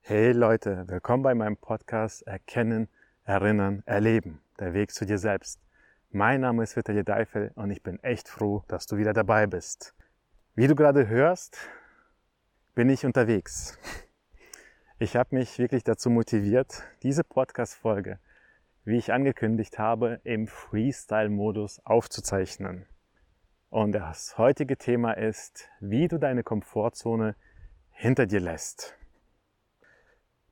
Hey Leute, willkommen bei meinem Podcast Erkennen, Erinnern, Erleben. Der Weg zu dir selbst. Mein Name ist Vitali Deifel und ich bin echt froh, dass du wieder dabei bist. Wie du gerade hörst, bin ich unterwegs. Ich habe mich wirklich dazu motiviert, diese Podcast-Folge, wie ich angekündigt habe, im Freestyle-Modus aufzuzeichnen. Und das heutige Thema ist, wie du deine Komfortzone hinter dir lässt.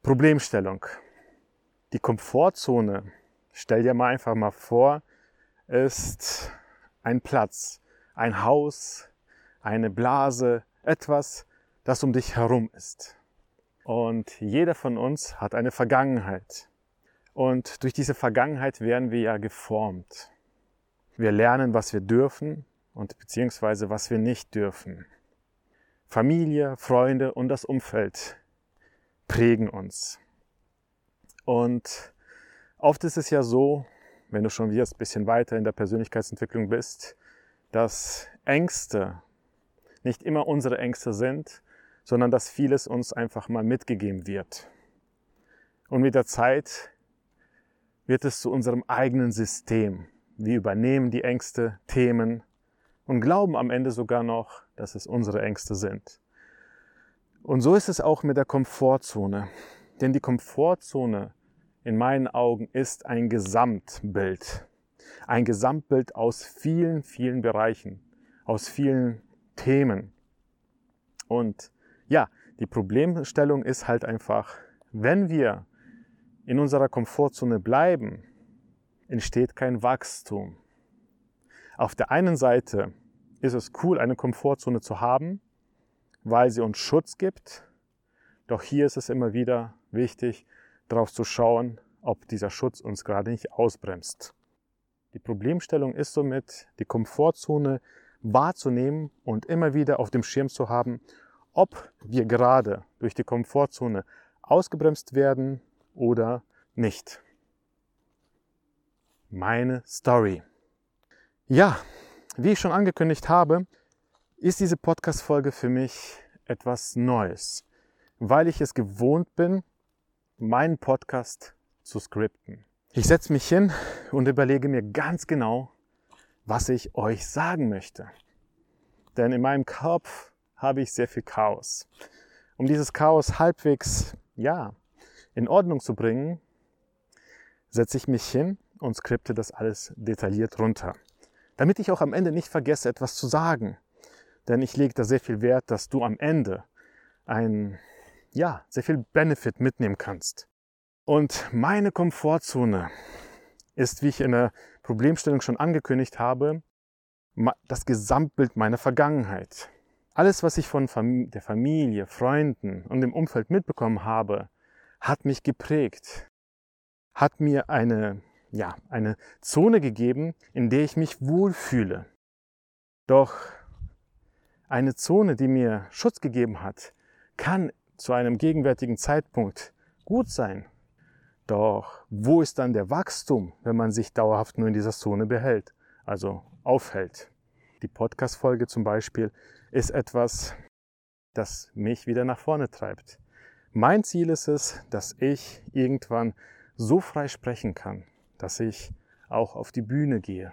Problemstellung. Die Komfortzone, stell dir mal einfach mal vor, ist ein Platz, ein Haus, eine Blase, etwas, das um dich herum ist. Und jeder von uns hat eine Vergangenheit. Und durch diese Vergangenheit werden wir ja geformt. Wir lernen, was wir dürfen und beziehungsweise was wir nicht dürfen. Familie, Freunde und das Umfeld prägen uns. Und oft ist es ja so, wenn du schon wieder ein bisschen weiter in der Persönlichkeitsentwicklung bist, dass Ängste nicht immer unsere Ängste sind, sondern dass vieles uns einfach mal mitgegeben wird. Und mit der Zeit wird es zu unserem eigenen System. Wir übernehmen die Ängste, Themen und glauben am Ende sogar noch, dass es unsere Ängste sind. Und so ist es auch mit der Komfortzone. Denn die Komfortzone in meinen Augen ist ein Gesamtbild. Ein Gesamtbild aus vielen, vielen Bereichen, aus vielen Themen. Und ja, die Problemstellung ist halt einfach, wenn wir in unserer Komfortzone bleiben, entsteht kein Wachstum. Auf der einen Seite ist es cool, eine Komfortzone zu haben, weil sie uns Schutz gibt. Doch hier ist es immer wieder wichtig, darauf zu schauen, ob dieser Schutz uns gerade nicht ausbremst. Die Problemstellung ist somit, die Komfortzone wahrzunehmen und immer wieder auf dem Schirm zu haben, ob wir gerade durch die Komfortzone ausgebremst werden oder nicht. Meine Story. Ja, wie ich schon angekündigt habe, ist diese Podcast-Folge für mich etwas Neues, weil ich es gewohnt bin, meinen Podcast zu skripten. Ich setze mich hin und überlege mir ganz genau, was ich euch sagen möchte. Denn in meinem Kopf habe ich sehr viel Chaos. Um dieses Chaos halbwegs, ja, in Ordnung zu bringen, setze ich mich hin und skripte das alles detailliert runter damit ich auch am Ende nicht vergesse, etwas zu sagen. Denn ich lege da sehr viel Wert, dass du am Ende ein, ja, sehr viel Benefit mitnehmen kannst. Und meine Komfortzone ist, wie ich in der Problemstellung schon angekündigt habe, das Gesamtbild meiner Vergangenheit. Alles, was ich von der Familie, Freunden und dem Umfeld mitbekommen habe, hat mich geprägt, hat mir eine ja, eine Zone gegeben, in der ich mich wohlfühle. Doch eine Zone, die mir Schutz gegeben hat, kann zu einem gegenwärtigen Zeitpunkt gut sein. Doch wo ist dann der Wachstum, wenn man sich dauerhaft nur in dieser Zone behält, also aufhält? Die Podcast-Folge zum Beispiel ist etwas, das mich wieder nach vorne treibt. Mein Ziel ist es, dass ich irgendwann so frei sprechen kann, dass ich auch auf die Bühne gehe,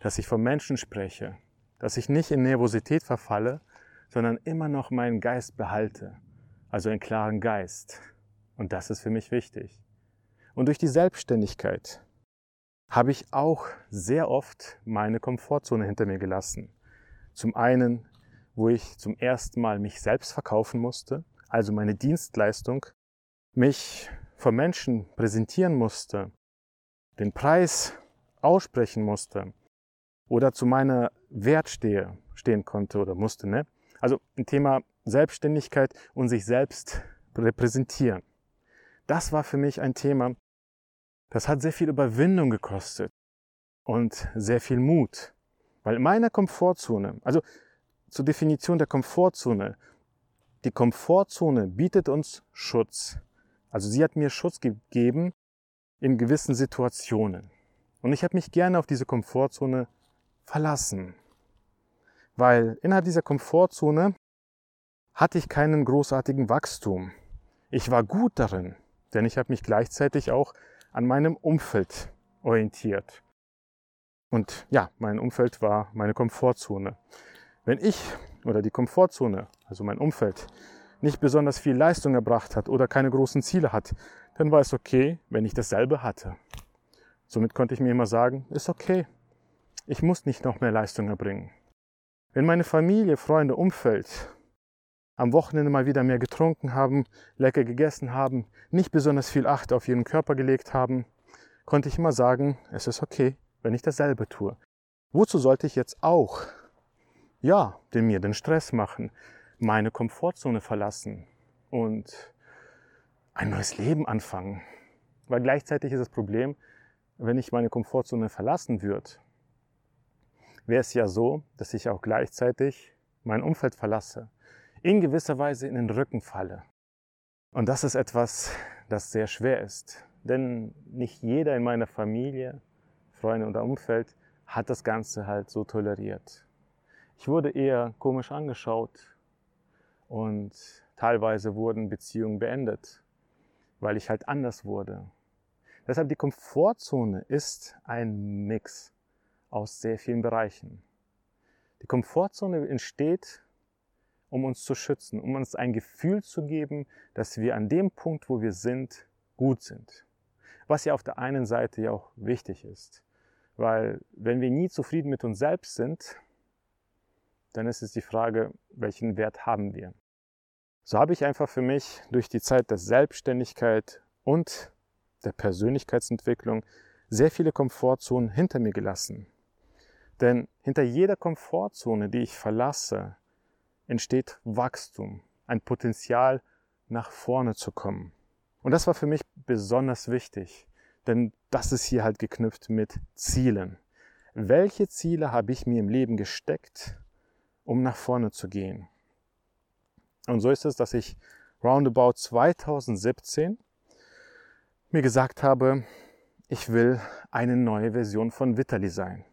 dass ich von Menschen spreche, dass ich nicht in Nervosität verfalle, sondern immer noch meinen Geist behalte, also einen klaren Geist. Und das ist für mich wichtig. Und durch die Selbstständigkeit habe ich auch sehr oft meine Komfortzone hinter mir gelassen. Zum einen, wo ich zum ersten Mal mich selbst verkaufen musste, also meine Dienstleistung, mich vor Menschen präsentieren musste, den Preis aussprechen musste oder zu meiner Wert stehe, stehen konnte oder musste. Ne? Also ein Thema Selbstständigkeit und sich selbst repräsentieren. Das war für mich ein Thema, das hat sehr viel Überwindung gekostet und sehr viel Mut. Weil in meiner Komfortzone, also zur Definition der Komfortzone, die Komfortzone bietet uns Schutz. Also sie hat mir Schutz gegeben in gewissen Situationen. Und ich habe mich gerne auf diese Komfortzone verlassen, weil innerhalb dieser Komfortzone hatte ich keinen großartigen Wachstum. Ich war gut darin, denn ich habe mich gleichzeitig auch an meinem Umfeld orientiert. Und ja, mein Umfeld war meine Komfortzone. Wenn ich oder die Komfortzone, also mein Umfeld, nicht besonders viel Leistung erbracht hat oder keine großen Ziele hat, dann war es okay, wenn ich dasselbe hatte. Somit konnte ich mir immer sagen, ist okay, ich muss nicht noch mehr Leistung erbringen. Wenn meine Familie, Freunde, Umfeld am Wochenende mal wieder mehr getrunken haben, lecker gegessen haben, nicht besonders viel Acht auf ihren Körper gelegt haben, konnte ich immer sagen, es ist okay, wenn ich dasselbe tue. Wozu sollte ich jetzt auch, ja, den mir den Stress machen, meine Komfortzone verlassen und ein neues Leben anfangen? Weil gleichzeitig ist das Problem, wenn ich meine Komfortzone verlassen würde, wäre es ja so, dass ich auch gleichzeitig mein Umfeld verlasse, in gewisser Weise in den Rücken falle. Und das ist etwas, das sehr schwer ist. Denn nicht jeder in meiner Familie, Freunde oder Umfeld hat das Ganze halt so toleriert. Ich wurde eher komisch angeschaut und teilweise wurden Beziehungen beendet, weil ich halt anders wurde. Deshalb die Komfortzone ist ein Mix aus sehr vielen Bereichen. Die Komfortzone entsteht, um uns zu schützen, um uns ein Gefühl zu geben, dass wir an dem Punkt, wo wir sind, gut sind. Was ja auf der einen Seite ja auch wichtig ist. Weil wenn wir nie zufrieden mit uns selbst sind, dann ist es die Frage, welchen Wert haben wir. So habe ich einfach für mich durch die Zeit der Selbstständigkeit und der Persönlichkeitsentwicklung sehr viele Komfortzonen hinter mir gelassen. Denn hinter jeder Komfortzone, die ich verlasse, entsteht Wachstum, ein Potenzial, nach vorne zu kommen. Und das war für mich besonders wichtig, denn das ist hier halt geknüpft mit Zielen. Welche Ziele habe ich mir im Leben gesteckt, um nach vorne zu gehen? Und so ist es, dass ich roundabout 2017 mir gesagt habe, ich will eine neue Version von Vitali sein.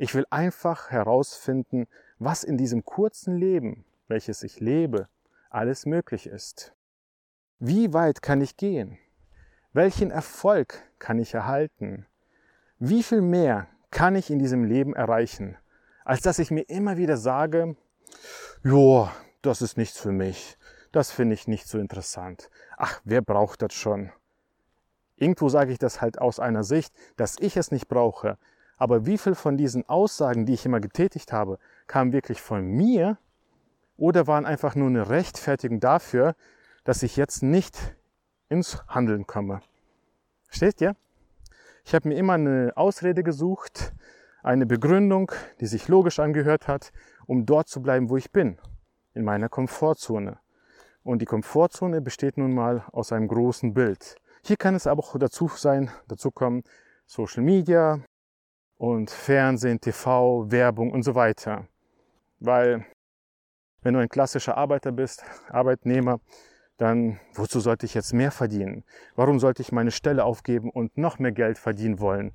Ich will einfach herausfinden, was in diesem kurzen Leben, welches ich lebe, alles möglich ist. Wie weit kann ich gehen? Welchen Erfolg kann ich erhalten? Wie viel mehr kann ich in diesem Leben erreichen, als dass ich mir immer wieder sage, ja, das ist nichts für mich, das finde ich nicht so interessant. Ach, wer braucht das schon? Irgendwo sage ich das halt aus einer Sicht, dass ich es nicht brauche, aber wie viel von diesen Aussagen, die ich immer getätigt habe, kamen wirklich von mir oder waren einfach nur eine Rechtfertigung dafür, dass ich jetzt nicht ins Handeln komme? Versteht ihr? Ich habe mir immer eine Ausrede gesucht, eine Begründung, die sich logisch angehört hat, um dort zu bleiben, wo ich bin, in meiner Komfortzone. Und die Komfortzone besteht nun mal aus einem großen Bild. Hier kann es aber auch dazu sein, dazu kommen Social Media, und Fernsehen, TV, Werbung und so weiter. Weil wenn du ein klassischer Arbeiter bist, Arbeitnehmer, dann wozu sollte ich jetzt mehr verdienen? Warum sollte ich meine Stelle aufgeben und noch mehr Geld verdienen wollen?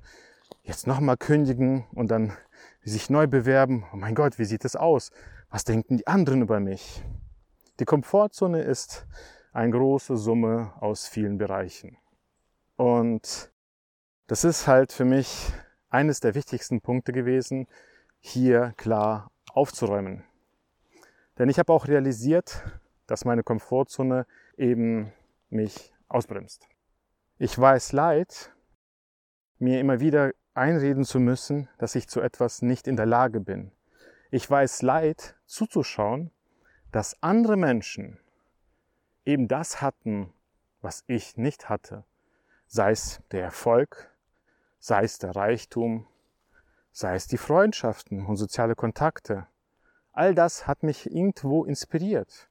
Jetzt nochmal kündigen und dann sich neu bewerben. Oh mein Gott, wie sieht es aus? Was denken die anderen über mich? Die Komfortzone ist eine große Summe aus vielen Bereichen. Und das ist halt für mich eines der wichtigsten Punkte gewesen, hier klar aufzuräumen. Denn ich habe auch realisiert, dass meine Komfortzone eben mich ausbremst. Ich weiß leid, mir immer wieder einreden zu müssen, dass ich zu etwas nicht in der Lage bin. Ich weiß leid zuzuschauen, dass andere Menschen eben das hatten, was ich nicht hatte. Sei es der Erfolg, sei es der Reichtum, sei es die Freundschaften und soziale Kontakte. All das hat mich irgendwo inspiriert.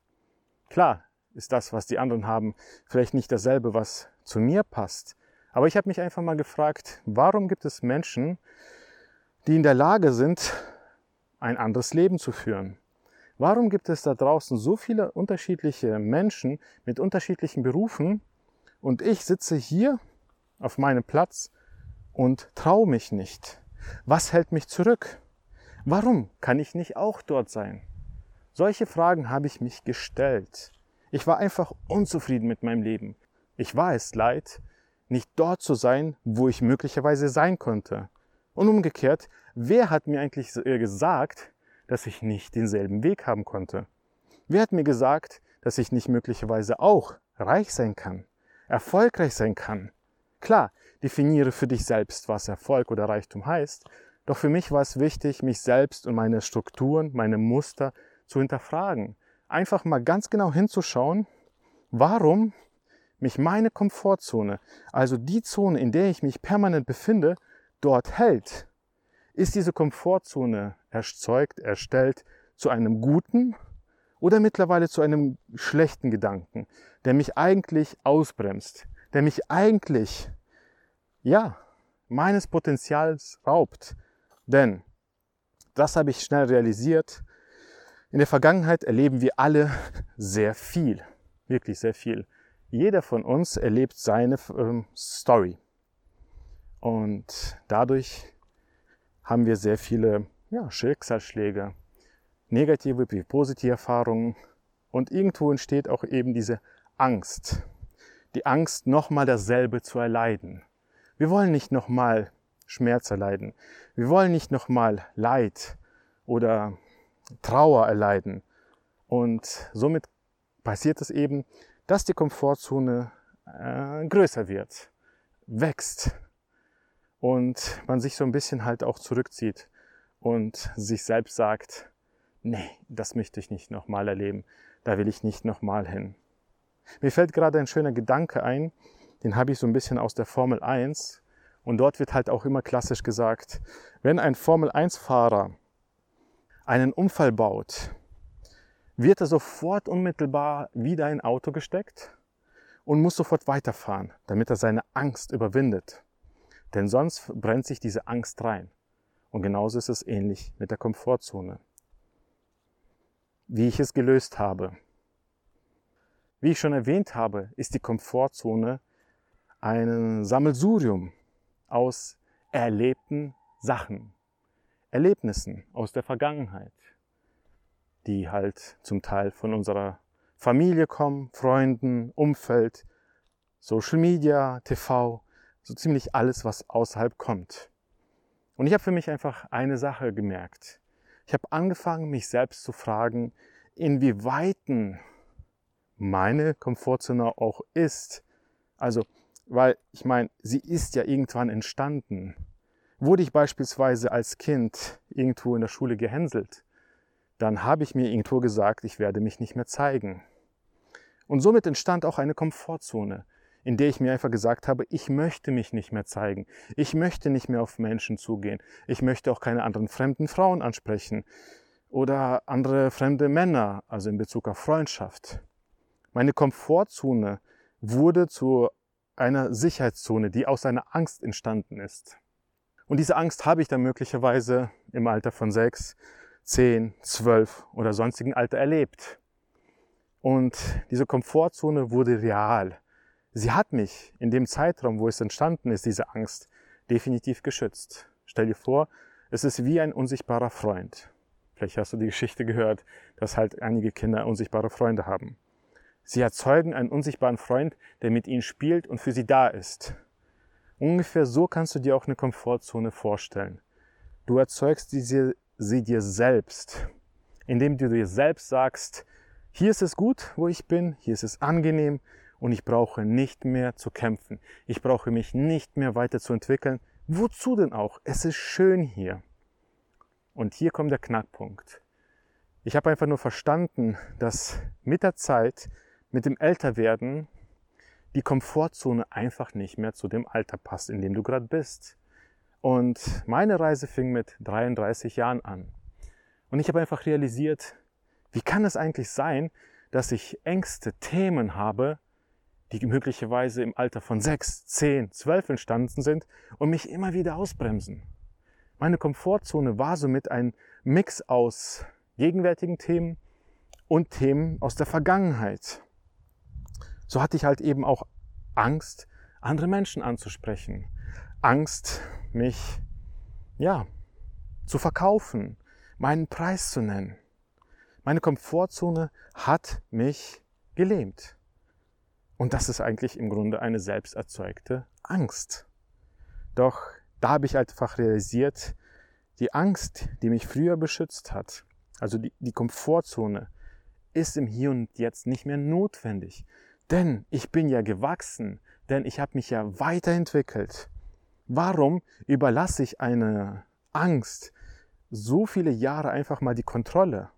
Klar ist das, was die anderen haben, vielleicht nicht dasselbe, was zu mir passt. Aber ich habe mich einfach mal gefragt, warum gibt es Menschen, die in der Lage sind, ein anderes Leben zu führen? Warum gibt es da draußen so viele unterschiedliche Menschen mit unterschiedlichen Berufen und ich sitze hier auf meinem Platz und traue mich nicht? Was hält mich zurück? Warum kann ich nicht auch dort sein? Solche Fragen habe ich mich gestellt. Ich war einfach unzufrieden mit meinem Leben. Ich war es leid, nicht dort zu sein, wo ich möglicherweise sein konnte. Und umgekehrt, wer hat mir eigentlich äh, gesagt, dass ich nicht denselben Weg haben konnte? Wer hat mir gesagt, dass ich nicht möglicherweise auch reich sein kann, erfolgreich sein kann? Klar, definiere für dich selbst, was Erfolg oder Reichtum heißt, doch für mich war es wichtig, mich selbst und meine Strukturen, meine Muster zu hinterfragen. Einfach mal ganz genau hinzuschauen, warum mich meine Komfortzone, also die Zone, in der ich mich permanent befinde, dort hält. Ist diese Komfortzone erzeugt, erstellt zu einem guten oder mittlerweile zu einem schlechten Gedanken, der mich eigentlich ausbremst, der mich eigentlich, ja, meines Potenzials raubt, denn, das habe ich schnell realisiert, in der Vergangenheit erleben wir alle sehr viel, wirklich sehr viel. Jeder von uns erlebt seine ähm, Story. Und dadurch haben wir sehr viele ja, Schicksalsschläge, negative wie positive Erfahrungen. Und irgendwo entsteht auch eben diese Angst. Die Angst, nochmal dasselbe zu erleiden. Wir wollen nicht nochmal Schmerz erleiden. Wir wollen nicht nochmal Leid oder Trauer erleiden. Und somit passiert es eben, dass die Komfortzone äh, größer wird, wächst und man sich so ein bisschen halt auch zurückzieht und sich selbst sagt, nee, das möchte ich nicht nochmal erleben, da will ich nicht nochmal hin. Mir fällt gerade ein schöner Gedanke ein, den habe ich so ein bisschen aus der Formel 1 und dort wird halt auch immer klassisch gesagt, wenn ein Formel-1-Fahrer einen Unfall baut, wird er sofort unmittelbar wieder in Auto gesteckt und muss sofort weiterfahren, damit er seine Angst überwindet. Denn sonst brennt sich diese Angst rein. Und genauso ist es ähnlich mit der Komfortzone. Wie ich es gelöst habe. Wie ich schon erwähnt habe, ist die Komfortzone ein Sammelsurium aus erlebten Sachen, Erlebnissen aus der Vergangenheit, die halt zum Teil von unserer Familie kommen, Freunden, Umfeld, Social Media, TV, so ziemlich alles, was außerhalb kommt. Und ich habe für mich einfach eine Sache gemerkt. Ich habe angefangen, mich selbst zu fragen, inwieweit meine Komfortzone auch ist. Also weil ich meine, sie ist ja irgendwann entstanden. Wurde ich beispielsweise als Kind irgendwo in der Schule gehänselt, dann habe ich mir irgendwo gesagt, ich werde mich nicht mehr zeigen. Und somit entstand auch eine Komfortzone, in der ich mir einfach gesagt habe, ich möchte mich nicht mehr zeigen. Ich möchte nicht mehr auf Menschen zugehen. Ich möchte auch keine anderen fremden Frauen ansprechen oder andere fremde Männer, also in Bezug auf Freundschaft. Meine Komfortzone wurde zu einer Sicherheitszone, die aus einer Angst entstanden ist. Und diese Angst habe ich dann möglicherweise im Alter von sechs, zehn, zwölf oder sonstigen Alter erlebt. Und diese Komfortzone wurde real. Sie hat mich in dem Zeitraum, wo es entstanden ist, diese Angst, definitiv geschützt. Stell dir vor, es ist wie ein unsichtbarer Freund. Vielleicht hast du die Geschichte gehört, dass halt einige Kinder unsichtbare Freunde haben. Sie erzeugen einen unsichtbaren Freund, der mit ihnen spielt und für sie da ist. Ungefähr so kannst du dir auch eine Komfortzone vorstellen. Du erzeugst diese, sie dir selbst, indem du dir selbst sagst, hier ist es gut, wo ich bin, hier ist es angenehm und ich brauche nicht mehr zu kämpfen. Ich brauche mich nicht mehr weiterzuentwickeln. Wozu denn auch? Es ist schön hier. Und hier kommt der Knackpunkt. Ich habe einfach nur verstanden, dass mit der Zeit mit dem Älterwerden die Komfortzone einfach nicht mehr zu dem Alter passt, in dem du gerade bist. Und meine Reise fing mit 33 Jahren an. Und ich habe einfach realisiert, wie kann es eigentlich sein, dass ich Ängste, Themen habe, die möglicherweise im Alter von 6, 10, 12 entstanden sind und mich immer wieder ausbremsen. Meine Komfortzone war somit ein Mix aus gegenwärtigen Themen und Themen aus der Vergangenheit so hatte ich halt eben auch Angst, andere Menschen anzusprechen. Angst, mich, ja, zu verkaufen, meinen Preis zu nennen. Meine Komfortzone hat mich gelähmt. Und das ist eigentlich im Grunde eine selbst erzeugte Angst. Doch da habe ich einfach realisiert, die Angst, die mich früher beschützt hat, also die, die Komfortzone, ist im Hier und Jetzt nicht mehr notwendig. Denn ich bin ja gewachsen, denn ich habe mich ja weiterentwickelt. Warum überlasse ich eine Angst so viele Jahre einfach mal die Kontrolle?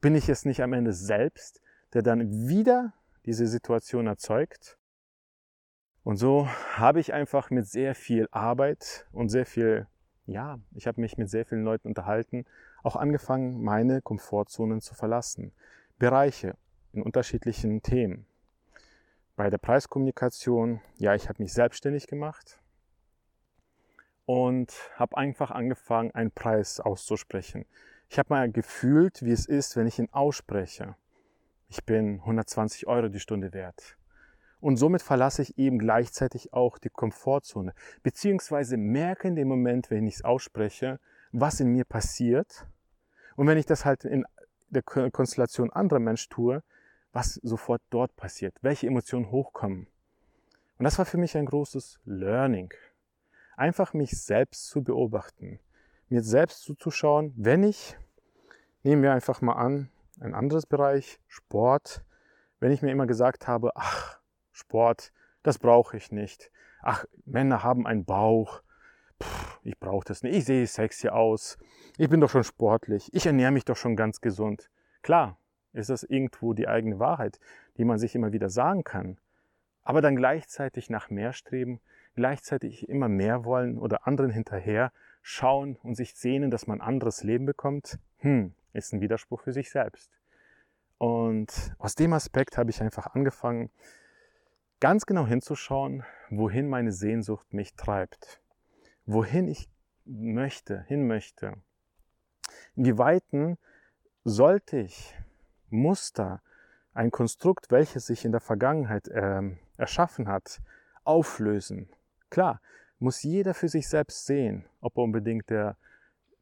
Bin ich es nicht am Ende selbst, der dann wieder diese Situation erzeugt? Und so habe ich einfach mit sehr viel Arbeit und sehr viel, ja, ich habe mich mit sehr vielen Leuten unterhalten, auch angefangen, meine Komfortzonen zu verlassen. Bereiche in unterschiedlichen Themen. Bei der Preiskommunikation, ja, ich habe mich selbstständig gemacht und habe einfach angefangen, einen Preis auszusprechen. Ich habe mal gefühlt, wie es ist, wenn ich ihn ausspreche. Ich bin 120 Euro die Stunde wert. Und somit verlasse ich eben gleichzeitig auch die Komfortzone, beziehungsweise merke in dem Moment, wenn ich es ausspreche, was in mir passiert. Und wenn ich das halt in der Konstellation anderer Menschen tue, was sofort dort passiert, welche Emotionen hochkommen. Und das war für mich ein großes Learning. Einfach mich selbst zu beobachten, mir selbst zuzuschauen, wenn ich, nehmen wir einfach mal an, ein anderes Bereich, Sport, wenn ich mir immer gesagt habe, ach, Sport, das brauche ich nicht. Ach, Männer haben einen Bauch. Pff, ich brauche das nicht. Ich sehe sexy aus. Ich bin doch schon sportlich. Ich ernähre mich doch schon ganz gesund. Klar, ist das irgendwo die eigene Wahrheit, die man sich immer wieder sagen kann. Aber dann gleichzeitig nach mehr streben, gleichzeitig immer mehr wollen oder anderen hinterher schauen und sich sehnen, dass man anderes Leben bekommt, hm, ist ein Widerspruch für sich selbst. Und aus dem Aspekt habe ich einfach angefangen, ganz genau hinzuschauen, wohin meine Sehnsucht mich treibt, wohin ich möchte, hin möchte. Inwieweit sollte ich Muster, ein Konstrukt, welches sich in der Vergangenheit äh, erschaffen hat, auflösen. Klar, muss jeder für sich selbst sehen, ob er unbedingt der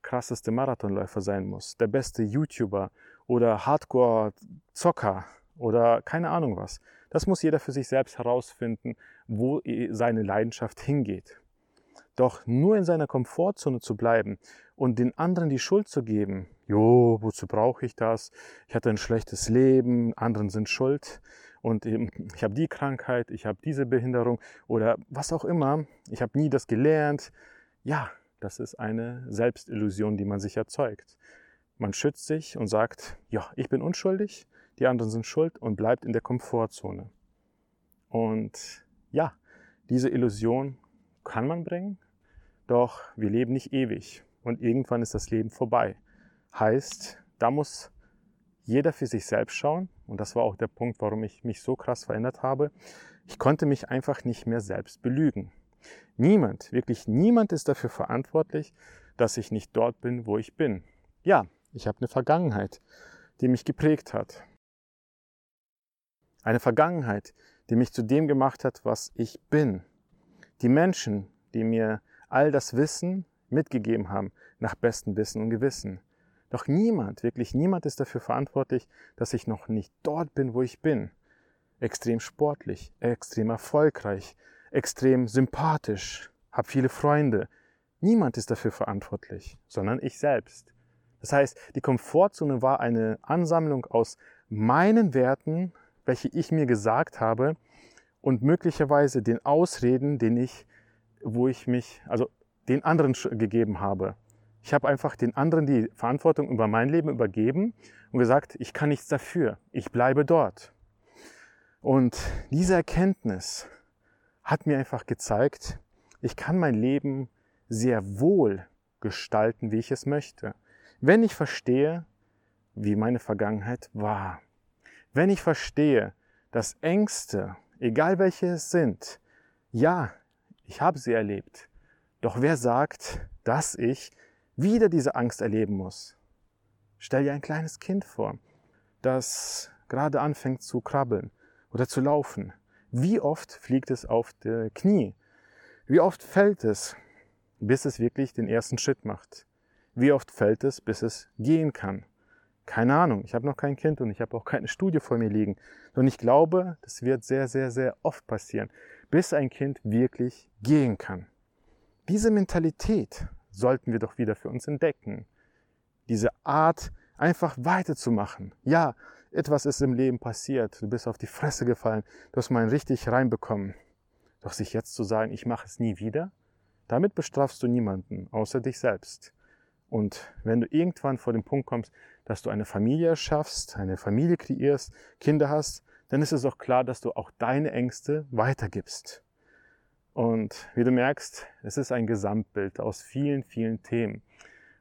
krasseste Marathonläufer sein muss, der beste YouTuber oder Hardcore-Zocker oder keine Ahnung was. Das muss jeder für sich selbst herausfinden, wo seine Leidenschaft hingeht. Doch nur in seiner Komfortzone zu bleiben und den anderen die Schuld zu geben, jo, wozu brauche ich das? Ich hatte ein schlechtes Leben, anderen sind schuld und ich habe die Krankheit, ich habe diese Behinderung oder was auch immer, ich habe nie das gelernt. Ja, das ist eine Selbstillusion, die man sich erzeugt. Man schützt sich und sagt, ja, ich bin unschuldig, die anderen sind schuld und bleibt in der Komfortzone. Und ja, diese Illusion kann man bringen, doch wir leben nicht ewig und irgendwann ist das Leben vorbei. Heißt, da muss jeder für sich selbst schauen und das war auch der Punkt, warum ich mich so krass verändert habe. Ich konnte mich einfach nicht mehr selbst belügen. Niemand, wirklich niemand ist dafür verantwortlich, dass ich nicht dort bin, wo ich bin. Ja, ich habe eine Vergangenheit, die mich geprägt hat. Eine Vergangenheit, die mich zu dem gemacht hat, was ich bin. Die Menschen, die mir all das Wissen mitgegeben haben, nach bestem Wissen und Gewissen. Doch niemand, wirklich niemand ist dafür verantwortlich, dass ich noch nicht dort bin, wo ich bin. Extrem sportlich, extrem erfolgreich, extrem sympathisch, habe viele Freunde. Niemand ist dafür verantwortlich, sondern ich selbst. Das heißt, die Komfortzone war eine Ansammlung aus meinen Werten, welche ich mir gesagt habe und möglicherweise den Ausreden, den ich, wo ich mich, also den anderen gegeben habe. Ich habe einfach den anderen die Verantwortung über mein Leben übergeben und gesagt, ich kann nichts dafür, ich bleibe dort. Und diese Erkenntnis hat mir einfach gezeigt, ich kann mein Leben sehr wohl gestalten, wie ich es möchte. Wenn ich verstehe, wie meine Vergangenheit war. Wenn ich verstehe, dass Ängste, egal welche es sind, ja, ich habe sie erlebt. Doch wer sagt, dass ich wieder diese Angst erleben muss? Stell dir ein kleines Kind vor, das gerade anfängt zu krabbeln oder zu laufen. Wie oft fliegt es auf die Knie? Wie oft fällt es, bis es wirklich den ersten Schritt macht? Wie oft fällt es, bis es gehen kann? Keine Ahnung, ich habe noch kein Kind und ich habe auch keine Studie vor mir liegen. Und ich glaube, das wird sehr, sehr, sehr oft passieren, bis ein Kind wirklich gehen kann. Diese Mentalität sollten wir doch wieder für uns entdecken. Diese Art, einfach weiterzumachen. Ja, etwas ist im Leben passiert. Du bist auf die Fresse gefallen. Du hast mal richtig reinbekommen. Doch sich jetzt zu sagen, ich mache es nie wieder, damit bestrafst du niemanden, außer dich selbst. Und wenn du irgendwann vor dem Punkt kommst, dass du eine Familie erschaffst, eine Familie kreierst, Kinder hast, dann ist es auch klar, dass du auch deine Ängste weitergibst. Und wie du merkst, es ist ein Gesamtbild aus vielen, vielen Themen.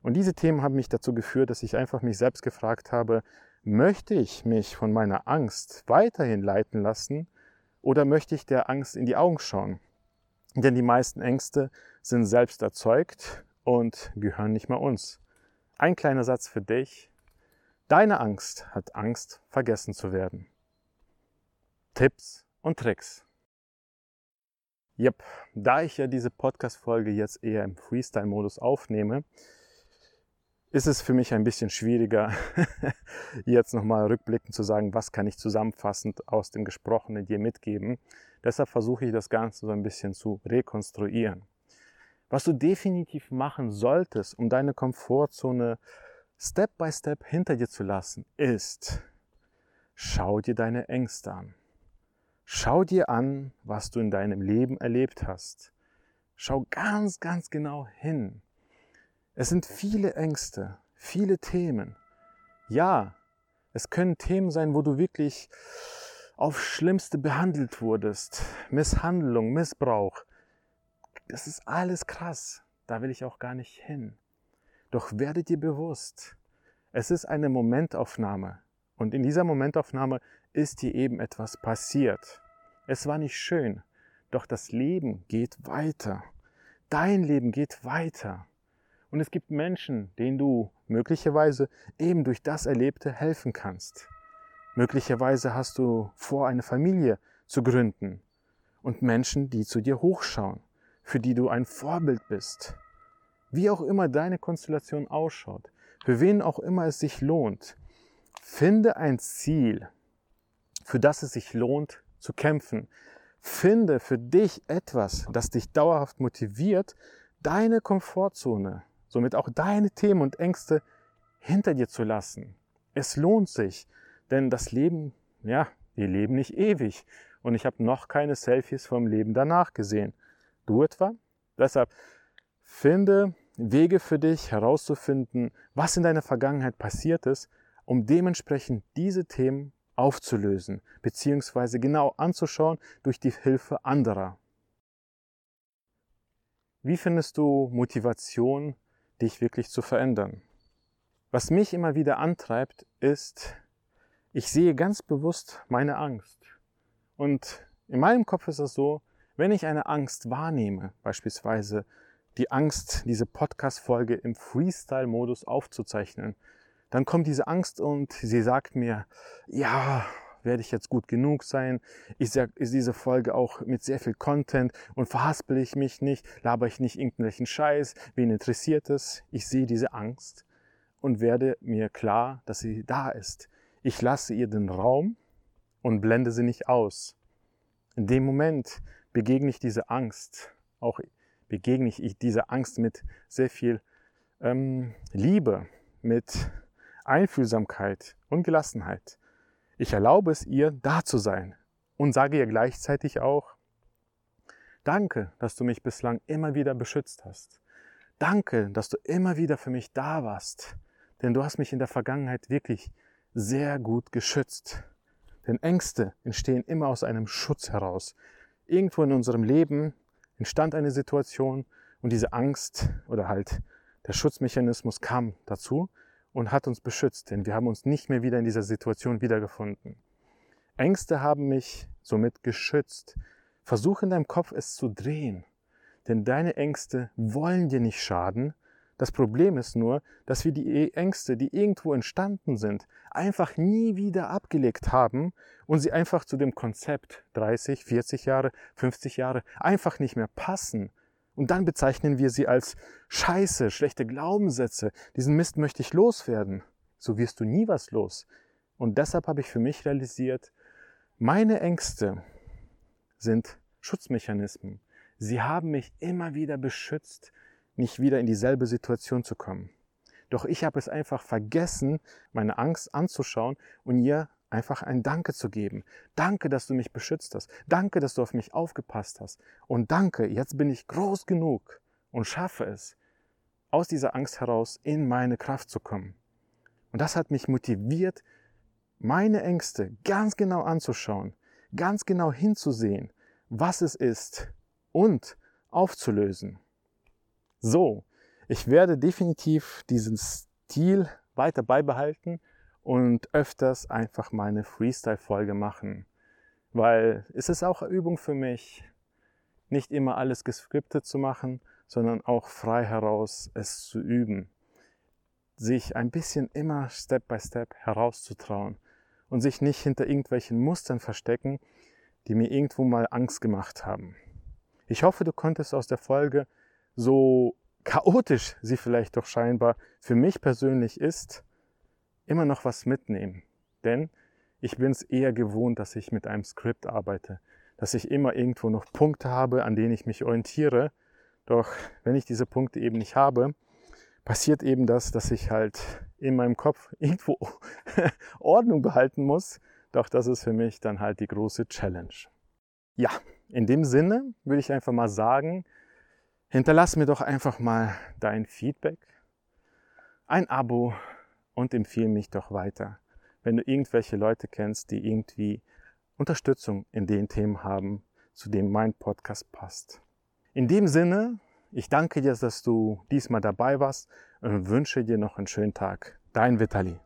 Und diese Themen haben mich dazu geführt, dass ich einfach mich selbst gefragt habe, möchte ich mich von meiner Angst weiterhin leiten lassen oder möchte ich der Angst in die Augen schauen? Denn die meisten Ängste sind selbst erzeugt und gehören nicht mehr uns. Ein kleiner Satz für dich. Deine Angst hat Angst, vergessen zu werden. Tipps und Tricks. Yep, da ich ja diese Podcast-Folge jetzt eher im Freestyle-Modus aufnehme, ist es für mich ein bisschen schwieriger, jetzt nochmal rückblickend zu sagen, was kann ich zusammenfassend aus dem Gesprochenen dir mitgeben. Deshalb versuche ich das Ganze so ein bisschen zu rekonstruieren. Was du definitiv machen solltest, um deine Komfortzone Step by Step hinter dir zu lassen, ist, schau dir deine Ängste an. Schau dir an, was du in deinem Leben erlebt hast. Schau ganz, ganz genau hin. Es sind viele Ängste, viele Themen. Ja, es können Themen sein, wo du wirklich auf Schlimmste behandelt wurdest. Misshandlung, Missbrauch. Das ist alles krass. Da will ich auch gar nicht hin. Doch werde dir bewusst, es ist eine Momentaufnahme. Und in dieser Momentaufnahme ist dir eben etwas passiert. Es war nicht schön, doch das Leben geht weiter. Dein Leben geht weiter. Und es gibt Menschen, denen du möglicherweise eben durch das Erlebte helfen kannst. Möglicherweise hast du vor, eine Familie zu gründen und Menschen, die zu dir hochschauen, für die du ein Vorbild bist. Wie auch immer deine Konstellation ausschaut, für wen auch immer es sich lohnt, finde ein Ziel, für das es sich lohnt zu kämpfen. Finde für dich etwas, das dich dauerhaft motiviert, deine Komfortzone, somit auch deine Themen und Ängste hinter dir zu lassen. Es lohnt sich, denn das Leben, ja, wir leben nicht ewig. Und ich habe noch keine Selfies vom Leben danach gesehen. Du etwa? Deshalb finde Wege für dich herauszufinden, was in deiner Vergangenheit passiert ist, um dementsprechend diese Themen aufzulösen, beziehungsweise genau anzuschauen durch die Hilfe anderer. Wie findest du Motivation, dich wirklich zu verändern? Was mich immer wieder antreibt, ist, ich sehe ganz bewusst meine Angst. Und in meinem Kopf ist es so, wenn ich eine Angst wahrnehme, beispielsweise die Angst, diese Podcast-Folge im Freestyle-Modus aufzuzeichnen, dann kommt diese Angst und sie sagt mir, ja, werde ich jetzt gut genug sein? Ist, ist diese Folge auch mit sehr viel Content und verhaspel ich mich nicht? Laber ich nicht irgendwelchen Scheiß? Wen interessiert es? Ich sehe diese Angst und werde mir klar, dass sie da ist. Ich lasse ihr den Raum und blende sie nicht aus. In dem Moment begegne ich diese Angst, auch begegne ich dieser Angst mit sehr viel ähm, Liebe, mit Einfühlsamkeit und Gelassenheit. Ich erlaube es ihr, da zu sein und sage ihr gleichzeitig auch, danke, dass du mich bislang immer wieder beschützt hast. Danke, dass du immer wieder für mich da warst, denn du hast mich in der Vergangenheit wirklich sehr gut geschützt. Denn Ängste entstehen immer aus einem Schutz heraus. Irgendwo in unserem Leben entstand eine Situation und diese Angst oder halt der Schutzmechanismus kam dazu und hat uns beschützt, denn wir haben uns nicht mehr wieder in dieser Situation wiedergefunden. Ängste haben mich somit geschützt. Versuch in deinem Kopf es zu drehen, denn deine Ängste wollen dir nicht schaden, das Problem ist nur, dass wir die Ängste, die irgendwo entstanden sind, einfach nie wieder abgelegt haben und sie einfach zu dem Konzept 30, 40 Jahre, 50 Jahre einfach nicht mehr passen. Und dann bezeichnen wir sie als Scheiße, schlechte Glaubenssätze. Diesen Mist möchte ich loswerden. so wirst du nie was los. Und deshalb habe ich für mich realisiert, meine Ängste sind Schutzmechanismen. Sie haben mich immer wieder beschützt, nicht wieder in dieselbe Situation zu kommen. Doch ich habe es einfach vergessen, meine Angst anzuschauen und ihr einfach ein Danke zu geben. Danke, dass du mich beschützt hast. Danke, dass du auf mich aufgepasst hast. Und danke, jetzt bin ich groß genug und schaffe es, aus dieser Angst heraus in meine Kraft zu kommen. Und das hat mich motiviert, meine Ängste ganz genau anzuschauen, ganz genau hinzusehen, was es ist und aufzulösen. So, ich werde definitiv diesen Stil weiter beibehalten und öfters einfach meine Freestyle-Folge machen. Weil es ist auch eine Übung für mich, nicht immer alles geskriptet zu machen, sondern auch frei heraus es zu üben. Sich ein bisschen immer Step by Step herauszutrauen und sich nicht hinter irgendwelchen Mustern verstecken, die mir irgendwo mal Angst gemacht haben. Ich hoffe, du konntest aus der Folge, so chaotisch sie vielleicht doch scheinbar für mich persönlich ist, immer noch was mitnehmen. Denn ich bin es eher gewohnt, dass ich mit einem Skript arbeite, dass ich immer irgendwo noch Punkte habe, an denen ich mich orientiere. Doch wenn ich diese Punkte eben nicht habe, passiert eben das, dass ich halt in meinem Kopf irgendwo Ordnung behalten muss. Doch das ist für mich dann halt die große Challenge. Ja, in dem Sinne würde ich einfach mal sagen, hinterlass mir doch einfach mal dein Feedback, ein Abo und empfehle mich doch weiter, wenn du irgendwelche Leute kennst, die irgendwie Unterstützung in den Themen haben, zu denen mein Podcast passt. In dem Sinne, ich danke dir, dass du diesmal dabei warst und wünsche dir noch einen schönen Tag. Dein Vitali.